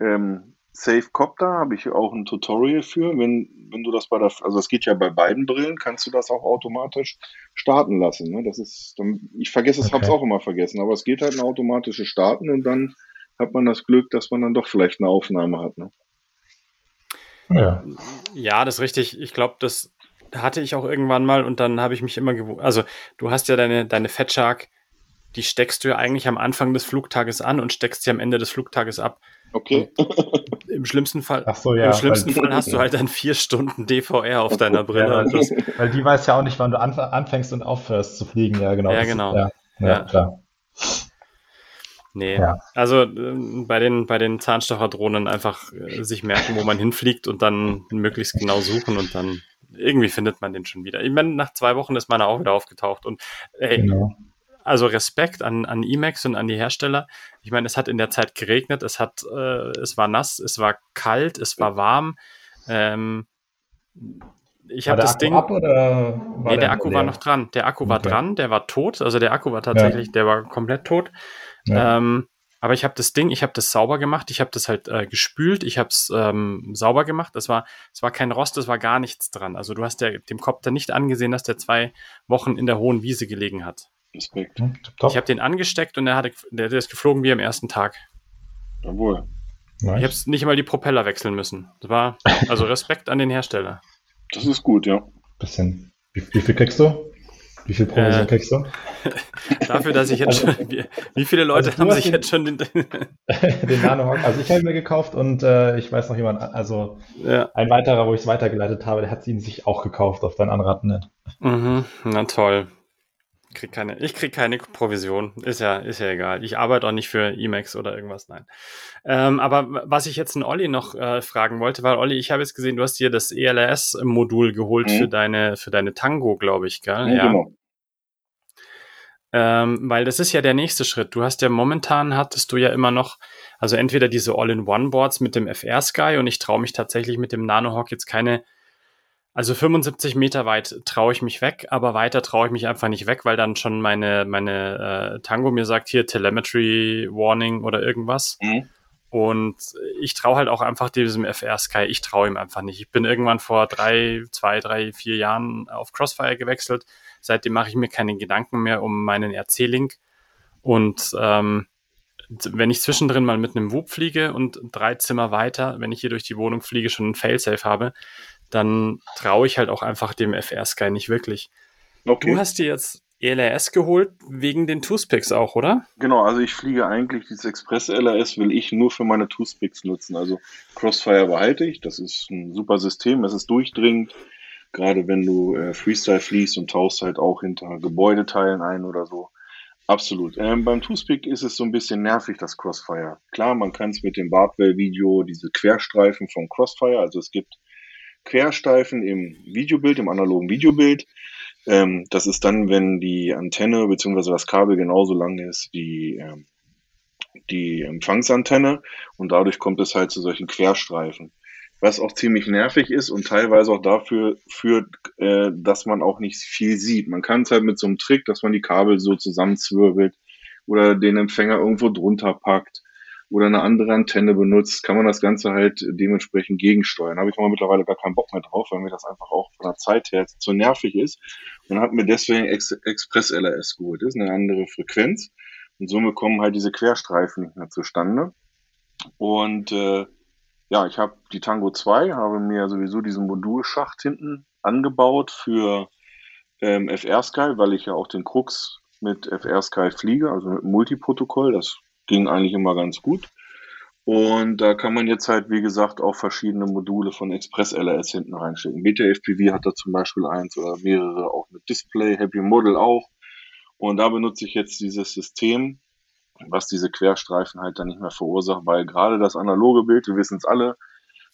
ähm, Safe Copter, habe ich auch ein Tutorial für. Wenn, wenn du das bei der, also das geht ja bei beiden Brillen, kannst du das auch automatisch starten lassen. Ne? Das ist, dann, ich vergesse es, okay. habe es auch immer vergessen, aber es geht halt ein automatisches Starten und dann hat man das Glück, dass man dann doch vielleicht eine Aufnahme hat. Ne? Ja. ja, das ist richtig. Ich glaube, das hatte ich auch irgendwann mal und dann habe ich mich immer gewohnt. Also, du hast ja deine, deine Fat Shark, die steckst du ja eigentlich am Anfang des Flugtages an und steckst sie am Ende des Flugtages ab. Okay. Im schlimmsten Fall, so, ja, im schlimmsten Fall hast du halt dann vier Stunden DVR auf deiner Brille. Ja, weil, das, weil, die weiß ja auch nicht, wann du anfängst und aufhörst zu fliegen. Ja, genau. Ja, genau. Ist, ja, ja, klar. Nee, ja. also äh, bei den, bei den Zahnstocherdrohnen einfach äh, sich merken, wo man hinfliegt und dann möglichst genau suchen und dann irgendwie findet man den schon wieder. Ich meine, nach zwei Wochen ist meiner auch wieder aufgetaucht und ey, genau. also Respekt an, an Emacs und an die Hersteller. Ich meine, es hat in der Zeit geregnet, es hat, äh, es war nass, es war kalt, es war warm. Ähm, ich habe das Akku Ding. Ab, oder nee, der Akku leer? war noch dran. Der Akku okay. war dran, der war tot. Also der Akku war tatsächlich, ja. der war komplett tot. Ja. Ähm, aber ich habe das Ding, ich habe das sauber gemacht, ich habe das halt äh, gespült, ich habe es ähm, sauber gemacht. Das war, es war kein Rost, es war gar nichts dran. Also du hast der, dem Kopter nicht angesehen, dass der zwei Wochen in der hohen Wiese gelegen hat. Respekt. Hm, ich habe den angesteckt und der, hatte, der, der ist geflogen wie am ersten Tag. Jawohl. Nice. Ich habe nicht mal die Propeller wechseln müssen. Das war also Respekt an den Hersteller. Das ist gut, ja. Bisschen. Wie, wie viel kriegst du? Wie viel Provision äh, kriegst du? Dafür, dass ich jetzt also, schon. Wie, wie, viele Leute also haben sich jetzt schon den. den Nanohawk. Also ich habe ihn mir gekauft und äh, ich weiß noch jemand, also ja. ein weiterer, wo ich es weitergeleitet habe, der hat ihn sich auch gekauft auf dein Anraten. Mhm, na toll. Krieg keine, ich krieg keine Provision. Ist ja, ist ja egal. Ich arbeite auch nicht für Emacs oder irgendwas, nein. Ähm, aber was ich jetzt einen Olli noch äh, fragen wollte, weil Olli, ich habe jetzt gesehen, du hast dir das ELS-Modul geholt mhm. für deine, für deine Tango, glaube ich, gell? Mhm, ja. Genau. Ähm, weil das ist ja der nächste Schritt. Du hast ja momentan hattest du ja immer noch, also entweder diese All-in-One-Boards mit dem FR Sky und ich traue mich tatsächlich mit dem Nanohawk jetzt keine also 75 Meter weit traue ich mich weg, aber weiter traue ich mich einfach nicht weg, weil dann schon meine, meine äh, Tango mir sagt, hier Telemetry Warning oder irgendwas. Mhm. Und ich traue halt auch einfach diesem FR Sky, ich traue ihm einfach nicht. Ich bin irgendwann vor drei, zwei, drei, vier Jahren auf Crossfire gewechselt. Seitdem mache ich mir keine Gedanken mehr um meinen RC-Link. Und ähm, wenn ich zwischendrin mal mit einem Whoop fliege und drei Zimmer weiter, wenn ich hier durch die Wohnung fliege, schon ein Failsafe habe, dann traue ich halt auch einfach dem FR Sky nicht wirklich. Okay. Du hast dir jetzt ELRS geholt wegen den Toothpicks auch, oder? Genau, also ich fliege eigentlich dieses Express LRS will ich nur für meine Toothpicks nutzen. Also Crossfire behalte ich, das ist ein super System, es ist durchdringend. Gerade wenn du äh, Freestyle fliegst und tauchst halt auch hinter Gebäudeteilen ein oder so. Absolut. Ähm, beim Toothpick ist es so ein bisschen nervig, das Crossfire. Klar, man kann es mit dem Bartwell-Video, diese Querstreifen vom Crossfire, also es gibt Querstreifen im Videobild, im analogen Videobild. Ähm, das ist dann, wenn die Antenne bzw. das Kabel genauso lang ist wie ähm, die Empfangsantenne und dadurch kommt es halt zu solchen Querstreifen. Was auch ziemlich nervig ist und teilweise auch dafür führt, äh, dass man auch nicht viel sieht. Man kann es halt mit so einem Trick, dass man die Kabel so zusammenzwirbelt oder den Empfänger irgendwo drunter packt oder eine andere Antenne benutzt, kann man das Ganze halt dementsprechend gegensteuern. Da habe ich aber mittlerweile gar keinen Bock mehr drauf, weil mir das einfach auch von der Zeit her zu nervig ist. Und habe mir deswegen Ex Express LRS geholt. Das ist eine andere Frequenz. Und somit kommen halt diese Querstreifen nicht mehr zustande. Und äh, ja, ich habe die Tango 2, habe mir sowieso diesen Modulschacht hinten angebaut für ähm, FR Sky, weil ich ja auch den Krux mit FR Sky fliege, also mit Multiprotokoll. Das ging eigentlich immer ganz gut. Und da kann man jetzt halt, wie gesagt, auch verschiedene Module von Express LRS hinten reinschicken. BTFPV hat da zum Beispiel eins oder mehrere, auch mit Display, Happy Model auch. Und da benutze ich jetzt dieses System, was diese Querstreifen halt dann nicht mehr verursacht, weil gerade das analoge Bild, wir wissen es alle,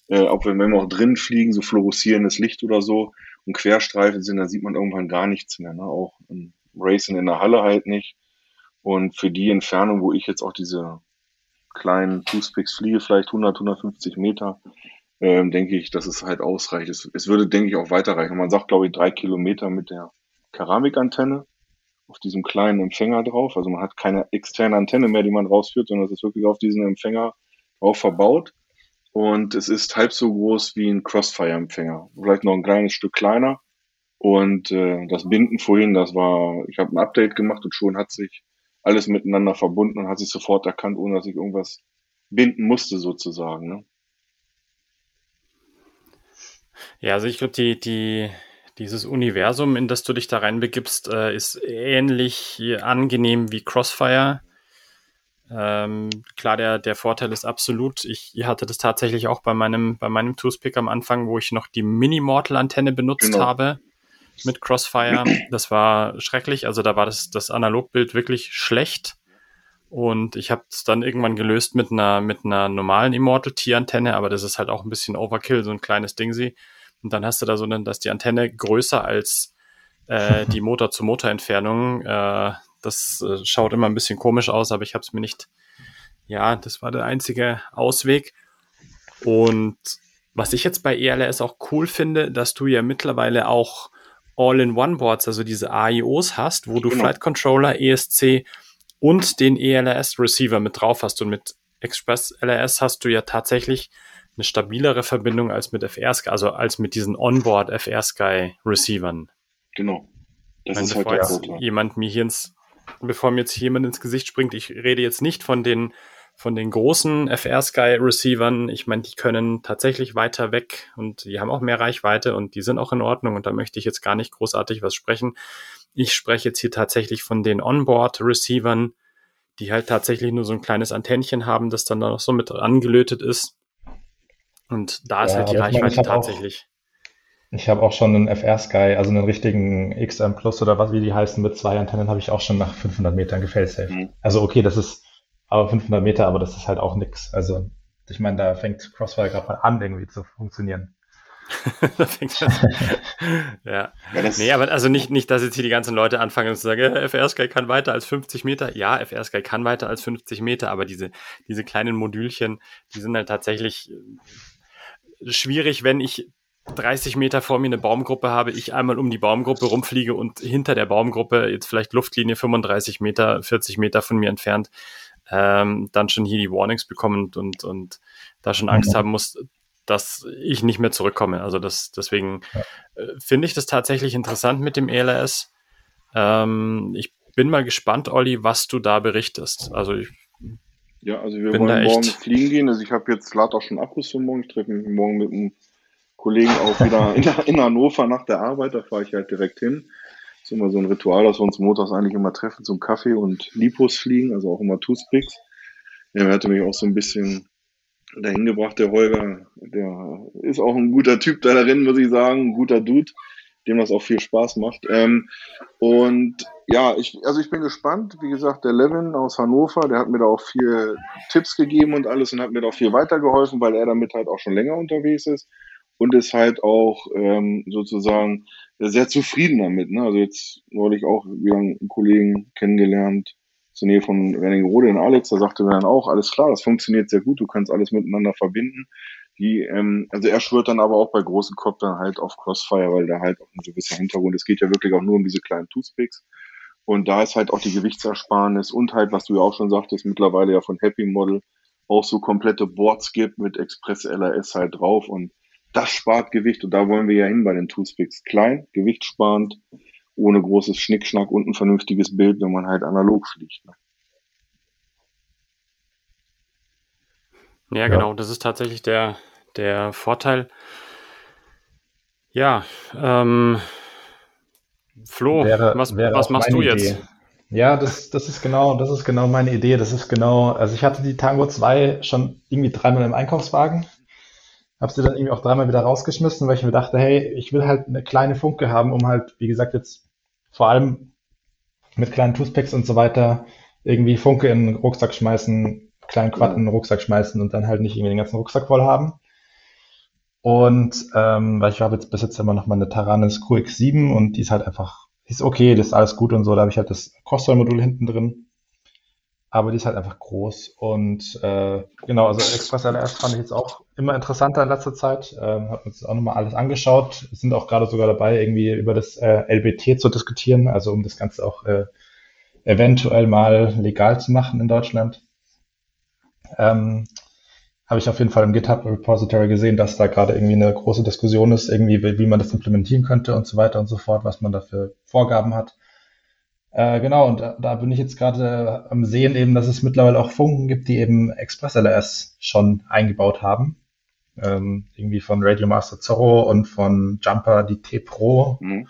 äh, auch wenn wir auch drin fliegen, so fluoreszierendes Licht oder so und Querstreifen sind, dann sieht man irgendwann gar nichts mehr. Ne? Auch im Racing in der Halle halt nicht. Und für die Entfernung, wo ich jetzt auch diese kleinen Toothpicks fliege, vielleicht 100, 150 Meter, ähm, denke ich, dass es halt ausreicht. Es, es würde, denke ich, auch weiterreichen. Man sagt, glaube ich, drei Kilometer mit der Keramikantenne auf diesem kleinen Empfänger drauf. Also man hat keine externe Antenne mehr, die man rausführt, sondern es ist wirklich auf diesen Empfänger drauf verbaut. Und es ist halb so groß wie ein Crossfire-Empfänger. Vielleicht noch ein kleines Stück kleiner. Und äh, das Binden vorhin, das war, ich habe ein Update gemacht und schon hat sich alles miteinander verbunden und hat sich sofort erkannt, ohne dass ich irgendwas binden musste, sozusagen. Ne? Ja, also ich glaube, die, die, dieses Universum, in das du dich da reinbegibst, äh, ist ähnlich angenehm wie Crossfire. Ähm, klar, der, der Vorteil ist absolut, ich, hatte das tatsächlich auch bei meinem, bei meinem Toothpick am Anfang, wo ich noch die Mini-Mortal-Antenne benutzt genau. habe mit Crossfire. Das war schrecklich. Also da war das, das Analogbild wirklich schlecht. Und ich habe es dann irgendwann gelöst mit einer, mit einer normalen Immortal T-Antenne, aber das ist halt auch ein bisschen Overkill, so ein kleines Ding sie. Und dann hast du da so, dann, dass die Antenne größer als äh, die Motor-zu-Motor-Entfernung. Äh, das äh, schaut immer ein bisschen komisch aus, aber ich habe es mir nicht. Ja, das war der einzige Ausweg. Und was ich jetzt bei ELS auch cool finde, dass du ja mittlerweile auch All-in-One-Boards, also diese AIOs hast, wo du genau. Flight Controller, ESC und den ELS-Receiver mit drauf hast. Und mit Express LRS hast du ja tatsächlich eine stabilere Verbindung als mit FR Sky, also als mit diesen Onboard FR Sky Receivern. Genau. Das Wenn ist halt der jemand mir hier ins, bevor mir jetzt jemand ins Gesicht springt, ich rede jetzt nicht von den von den großen FR Sky Receivern. Ich meine, die können tatsächlich weiter weg und die haben auch mehr Reichweite und die sind auch in Ordnung und da möchte ich jetzt gar nicht großartig was sprechen. Ich spreche jetzt hier tatsächlich von den Onboard Receivern, die halt tatsächlich nur so ein kleines Antennchen haben, das dann da noch so mit angelötet ist. Und da ist ja, halt die Reichweite meine, ich tatsächlich. Auch, ich habe auch schon einen FR Sky, also einen richtigen XM Plus oder was wie die heißen, mit zwei Antennen habe ich auch schon nach 500 Metern gefailsafe. Mhm. Also okay, das ist aber 500 Meter, aber das ist halt auch nix. Also ich meine, da fängt Crossfire gerade mal an, irgendwie zu funktionieren. da fängt das ja. ja nee, aber also nicht, nicht, dass jetzt hier die ganzen Leute anfangen zu sagen, äh, FR Sky kann weiter als 50 Meter. Ja, FR Sky kann weiter als 50 Meter, aber diese, diese kleinen Modülchen, die sind halt tatsächlich äh, schwierig, wenn ich 30 Meter vor mir eine Baumgruppe habe, ich einmal um die Baumgruppe rumfliege und hinter der Baumgruppe jetzt vielleicht Luftlinie 35 Meter, 40 Meter von mir entfernt, ähm, dann schon hier die Warnings bekommen und, und, und da schon Angst mhm. haben muss, dass ich nicht mehr zurückkomme. Also das, deswegen ja. äh, finde ich das tatsächlich interessant mit dem ELS. Ähm, ich bin mal gespannt, Olli, was du da berichtest. Also ich ja, also wir wollen morgen fliegen gehen. Also ich habe jetzt auch schon Akkus für morgen. Ich treffe mich morgen mit einem Kollegen auch wieder in, in, Hannover nach der Arbeit. Da fahre ich halt direkt hin. Ist immer so ein Ritual, dass wir uns montags eigentlich immer treffen zum Kaffee und Lipos fliegen, also auch immer Toothpicks. Er hatte mich auch so ein bisschen dahin gebracht, der Holger. Der ist auch ein guter Typ da darin, muss ich sagen, ein guter Dude, dem das auch viel Spaß macht. Ähm, und ja, ich, also ich bin gespannt. Wie gesagt, der Levin aus Hannover, der hat mir da auch viel Tipps gegeben und alles und hat mir da auch viel weitergeholfen, weil er damit halt auch schon länger unterwegs ist und ist halt auch ähm, sozusagen sehr zufrieden damit. Ne? Also jetzt neulich auch wieder einen Kollegen kennengelernt, zur Nähe von Wernigerode in Alex, da sagte mir dann auch, alles klar, das funktioniert sehr gut, du kannst alles miteinander verbinden. Die, ähm, also er schwört dann aber auch bei großen Koptern halt auf Crossfire, weil da halt auch ein gewisser Hintergrund, es geht ja wirklich auch nur um diese kleinen Toothpicks. Und da ist halt auch die Gewichtsersparnis und halt, was du ja auch schon sagtest, mittlerweile ja von Happy Model auch so komplette Boards gibt mit Express LRS halt drauf und das spart Gewicht und da wollen wir ja hin bei den Toothpicks. Klein, gewichtsparend, ohne großes Schnickschnack und ein vernünftiges Bild, wenn man halt analog fliegt. Ne? Ja, genau, das ist tatsächlich der, der Vorteil. Ja, ähm, Flo, wäre, was, wäre was machst du Idee. jetzt? Ja, das, das ist genau, das ist genau meine Idee. Das ist genau, also ich hatte die Tango 2 schon irgendwie dreimal im Einkaufswagen, habe sie dann irgendwie auch dreimal wieder rausgeschmissen, weil ich mir dachte, hey, ich will halt eine kleine Funke haben, um halt, wie gesagt, jetzt vor allem mit kleinen Toothpicks und so weiter irgendwie Funke in den Rucksack schmeißen, kleinen Quad in den Rucksack schmeißen und dann halt nicht irgendwie den ganzen Rucksack voll haben. Und ähm, weil ich habe jetzt bis jetzt immer noch meine Taranis QX7 und die ist halt einfach, die ist okay, das ist alles gut und so. Da habe ich halt das Crossfire-Modul hinten drin aber die ist halt einfach groß. Und äh, genau, also Express LRS fand ich jetzt auch immer interessanter in letzter Zeit. Ähm, hab uns auch nochmal alles angeschaut. Sind auch gerade sogar dabei, irgendwie über das äh, LBT zu diskutieren, also um das Ganze auch äh, eventuell mal legal zu machen in Deutschland. Ähm, habe ich auf jeden Fall im GitHub Repository gesehen, dass da gerade irgendwie eine große Diskussion ist, irgendwie wie, wie man das implementieren könnte und so weiter und so fort, was man da für Vorgaben hat. Äh, genau, und da, da, bin ich jetzt gerade am Sehen eben, dass es mittlerweile auch Funken gibt, die eben Express LRS schon eingebaut haben. Ähm, irgendwie von Radio Master Zorro und von Jumper die T Pro. Mhm.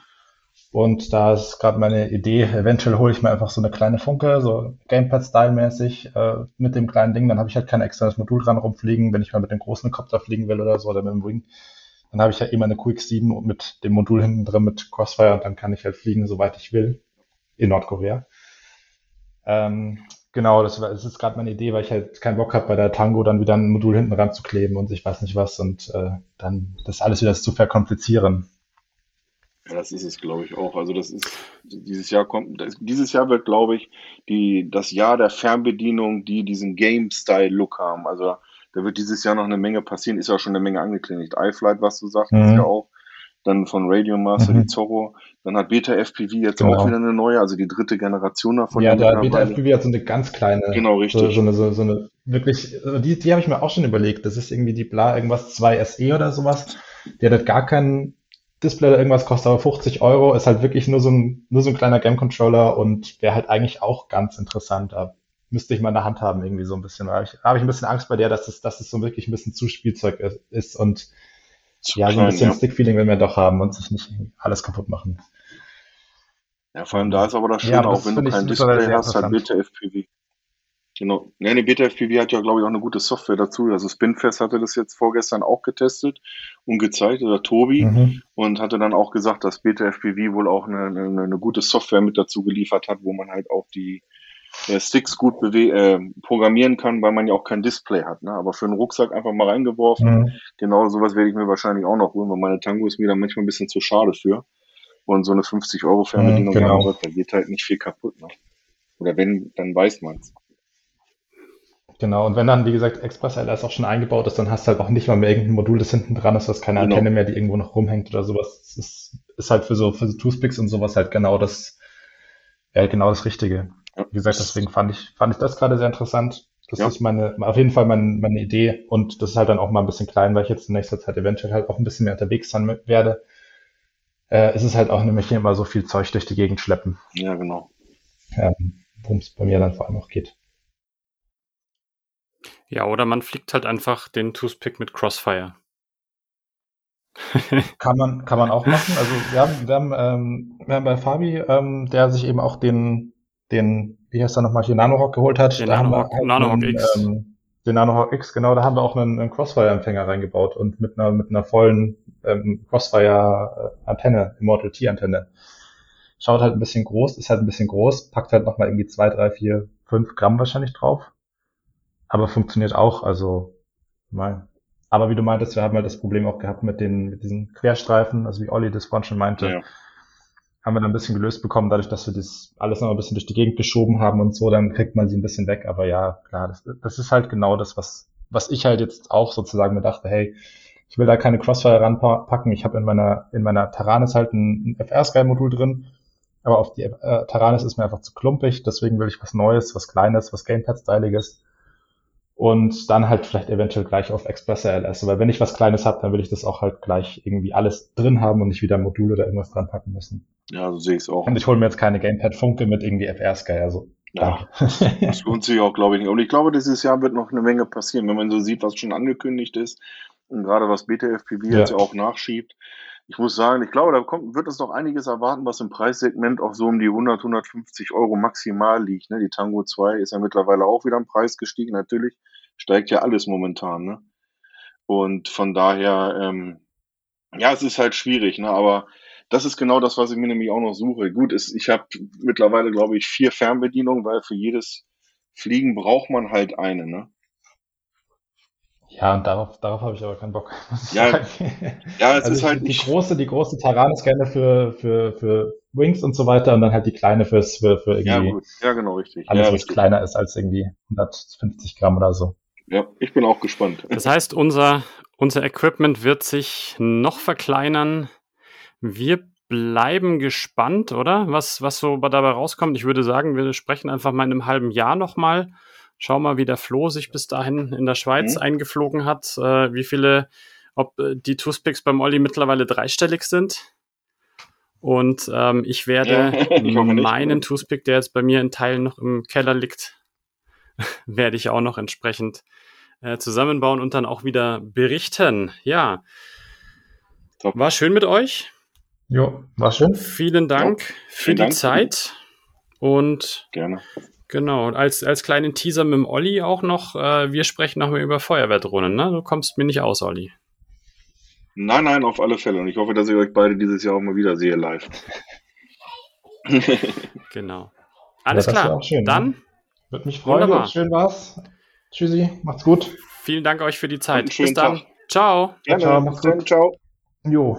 Und da ist gerade meine Idee, eventuell hole ich mir einfach so eine kleine Funke, so Gamepad-Style-mäßig äh, mit dem kleinen Ding. Dann habe ich halt kein externes Modul dran rumfliegen, wenn ich mal mit dem großen Copter fliegen will oder so oder mit dem Wing. Dann habe ich halt immer eine QX7 mit dem Modul hinten drin mit Crossfire und dann kann ich halt fliegen, soweit ich will in Nordkorea. Ähm, Genau, das, war, das ist gerade meine Idee, weil ich halt keinen Bock habe, bei der Tango dann wieder ein Modul hinten ranzukleben und ich weiß nicht was und äh, dann das alles wieder zu verkomplizieren. Ja, das ist es, glaube ich, auch. Also das ist, dieses Jahr kommt, das, dieses Jahr wird, glaube ich, die, das Jahr der Fernbedienung, die diesen Game-Style-Look haben. Also da wird dieses Jahr noch eine Menge passieren, ist ja schon eine Menge angekündigt. iFlight, was du sagst, mhm. ist ja auch. Dann von Radio Master mhm. die Zorro. Dann hat Beta FPV jetzt genau. auch wieder eine neue, also die dritte Generation davon. Ja, der Beta FPV hat so eine ganz kleine. Genau, richtig. So, so eine, so, so eine wirklich, die, die habe ich mir auch schon überlegt. Das ist irgendwie die Bla irgendwas 2 SE oder sowas. Die hat halt gar keinen Display oder irgendwas, kostet aber 50 Euro, ist halt wirklich nur so ein, nur so ein kleiner Game-Controller und wäre halt eigentlich auch ganz interessant. Da müsste ich mal in der Hand haben, irgendwie so ein bisschen. Da habe ich, hab ich ein bisschen Angst bei der, dass es, dass es so wirklich ein bisschen zu Spielzeug ist und ja, so ein bisschen ja. Stick-Feeling will man doch haben und sich nicht alles kaputt machen. Ja, vor allem da ist aber das Schöne, ja, auch wenn du kein Display hast, halt Beta FPV. Genau. Ja, nee, Beta FPV hat ja, glaube ich, auch eine gute Software dazu. Also Spinfest hatte das jetzt vorgestern auch getestet und gezeigt, oder Tobi, mhm. und hatte dann auch gesagt, dass Beta FPV wohl auch eine, eine, eine, gute Software mit dazu geliefert hat, wo man halt auch die äh, Sticks gut äh, programmieren kann, weil man ja auch kein Display hat. Ne? Aber für einen Rucksack einfach mal reingeworfen. Mhm. Genau sowas werde ich mir wahrscheinlich auch noch holen, weil meine Tango ist mir da manchmal ein bisschen zu schade für. Und so eine 50 Euro Fernbedienung, mhm, genau. da geht halt nicht viel kaputt. Ne? Oder wenn, dann weiß man's. Genau, und wenn dann, wie gesagt, Express LS auch schon eingebaut ist, dann hast du halt auch nicht mal mehr irgendein Modul, das hinten dran ist, was keine genau. Antenne mehr, die irgendwo noch rumhängt oder sowas. Das ist, ist halt für so, für so Toothpicks und sowas halt genau das, ja, genau das Richtige. Ja. Wie gesagt, deswegen fand ich, fand ich das gerade sehr interessant. Das ja. ist meine, auf jeden Fall meine, meine Idee und das ist halt dann auch mal ein bisschen klein, weil ich jetzt in nächster Zeit eventuell halt auch ein bisschen mehr unterwegs sein werde. Äh, ist es halt auch nämlich immer so viel Zeug durch die Gegend schleppen. Ja, genau. Ähm, Worum es bei mir dann vor allem auch geht. Ja, oder man fliegt halt einfach den Toothpick mit Crossfire. kann man, kann man auch machen. Also wir haben, wir haben, ähm, wir haben bei Fabi, ähm, der sich eben auch den, den, wie heißt er nochmal, hier Nanorock geholt hat. Den Nanohawk, Nanohawk einen, X. Ähm, den Nanohawk X, genau, da haben wir auch einen, einen Crossfire-Empfänger reingebaut und mit einer, mit einer vollen ähm, Crossfire-Antenne, Immortal T-Antenne. Schaut halt ein bisschen groß, ist halt ein bisschen groß, packt halt nochmal irgendwie zwei, drei, vier, fünf Gramm wahrscheinlich drauf aber funktioniert auch. Also, mal. Aber wie du meintest, wir haben halt das Problem auch gehabt mit den, mit diesen Querstreifen, also wie Olli das vorhin schon meinte. Ja. Haben wir dann ein bisschen gelöst bekommen, dadurch, dass wir das alles noch ein bisschen durch die Gegend geschoben haben und so, dann kriegt man sie ein bisschen weg. Aber ja, klar, das, das ist halt genau das, was, was ich halt jetzt auch sozusagen mir dachte, hey, ich will da keine Crossfire ranpacken. Ich habe in meiner, in meiner Taranis halt ein, ein FR-Sky-Modul drin, aber auf die äh, Taranis ist mir einfach zu klumpig, deswegen will ich was Neues, was Kleines, was Gamepad-Styliges und dann halt vielleicht eventuell gleich auf Express LS. Weil wenn ich was Kleines habe, dann will ich das auch halt gleich irgendwie alles drin haben und nicht wieder Module oder irgendwas dran packen müssen. Ja, so sehe ich es auch. Und ich hole mir jetzt keine Gamepad Funke mit irgendwie FR Sky, also. Ja, das lohnt sich auch, glaube ich, nicht. Und ich glaube, dieses Jahr wird noch eine Menge passieren, wenn man so sieht, was schon angekündigt ist und gerade was BTFPV ja. jetzt auch nachschiebt. Ich muss sagen, ich glaube, da kommt, wird es noch einiges erwarten, was im Preissegment auch so um die 100, 150 Euro maximal liegt. Ne? Die Tango 2 ist ja mittlerweile auch wieder im Preis gestiegen. Natürlich steigt ja alles momentan. Ne? Und von daher, ähm, ja, es ist halt schwierig, ne? aber das ist genau das, was ich mir nämlich auch noch suche. Gut, ist, ich habe mittlerweile, glaube ich, vier Fernbedienungen, weil für jedes Fliegen braucht man halt eine. Ne? Ja, und darauf, darauf habe ich aber keinen Bock. Ja, ja, es also ist halt die, große, die große Taranis gerne für, für, für Wings und so weiter und dann halt die kleine fürs, für, für irgendwie. Ja, gut. ja genau, richtig. Alles, ja, was kleiner ist als irgendwie 150 Gramm oder so. Ja, ich bin auch gespannt. Das heißt, unser, unser Equipment wird sich noch verkleinern. Wir bleiben gespannt, oder? Was, was so dabei rauskommt. Ich würde sagen, wir sprechen einfach mal in einem halben Jahr nochmal Schau mal, wie der Flo sich bis dahin in der Schweiz mhm. eingeflogen hat, äh, wie viele, ob äh, die Toothpicks beim Olli mittlerweile dreistellig sind. Und ähm, ich werde ja, ich meinen Toothpick, der jetzt bei mir in Teilen noch im Keller liegt, werde ich auch noch entsprechend äh, zusammenbauen und dann auch wieder berichten. Ja. Top. War schön mit euch. Jo, war schön. Vielen Dank jo, für die Dank. Zeit. Und Gerne. Genau, und als, als kleinen Teaser mit dem Olli auch noch, äh, wir sprechen nochmal über Feuerwehrdrohnen, ne? Du kommst mir nicht aus, Olli. Nein, nein, auf alle Fälle. Und ich hoffe, dass ich euch beide dieses Jahr auch mal wieder sehe live. genau. Alles ja, klar. Schön, Dann, ne? Würde mich freuen. Wunderbar. Schön war's. Tschüssi, macht's gut. Vielen Dank euch für die Zeit. Bis dann. Tag. Ciao. Gerne. Ciao, dann. gut. Ciao. Jo.